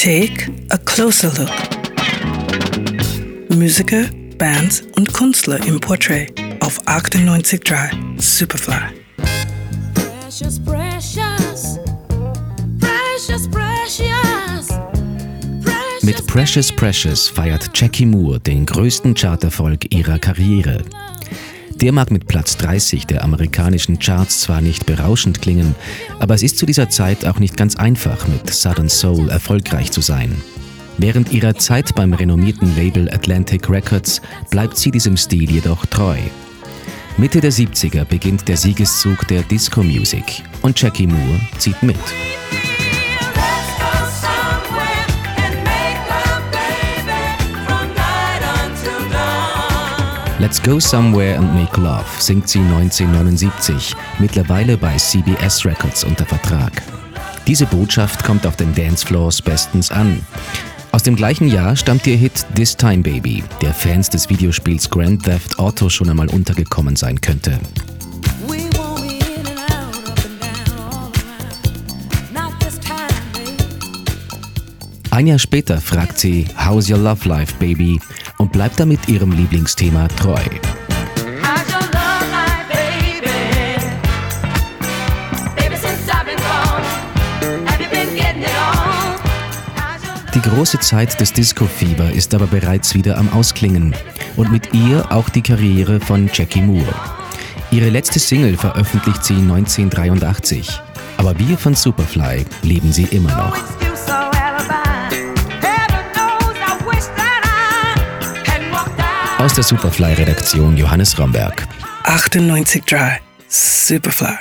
Take a closer look. Musiker, Bands und Künstler im Portrait auf 98.3 Superfly. Precious, precious, precious, precious. Mit Precious Precious feiert Jackie Moore den größten Charterfolg ihrer Karriere. Der mag mit Platz 30 der amerikanischen Charts zwar nicht berauschend klingen, aber es ist zu dieser Zeit auch nicht ganz einfach, mit Southern Soul erfolgreich zu sein. Während ihrer Zeit beim renommierten Label Atlantic Records bleibt sie diesem Stil jedoch treu. Mitte der 70er beginnt der Siegeszug der Disco Music und Jackie Moore zieht mit. Let's Go Somewhere and Make Love singt sie 1979, mittlerweile bei CBS Records unter Vertrag. Diese Botschaft kommt auf den Dancefloors bestens an. Aus dem gleichen Jahr stammt ihr Hit This Time Baby, der Fans des Videospiels Grand Theft Auto schon einmal untergekommen sein könnte. Ein Jahr später fragt sie How's Your Love Life, Baby? und bleibt damit ihrem Lieblingsthema treu. Die große Zeit des Disco-Fieber ist aber bereits wieder am Ausklingen und mit ihr auch die Karriere von Jackie Moore. Ihre letzte Single veröffentlicht sie 1983, aber wir von Superfly lieben sie immer noch. Aus der Superfly-Redaktion Johannes Romberg. 98.3 Superfly.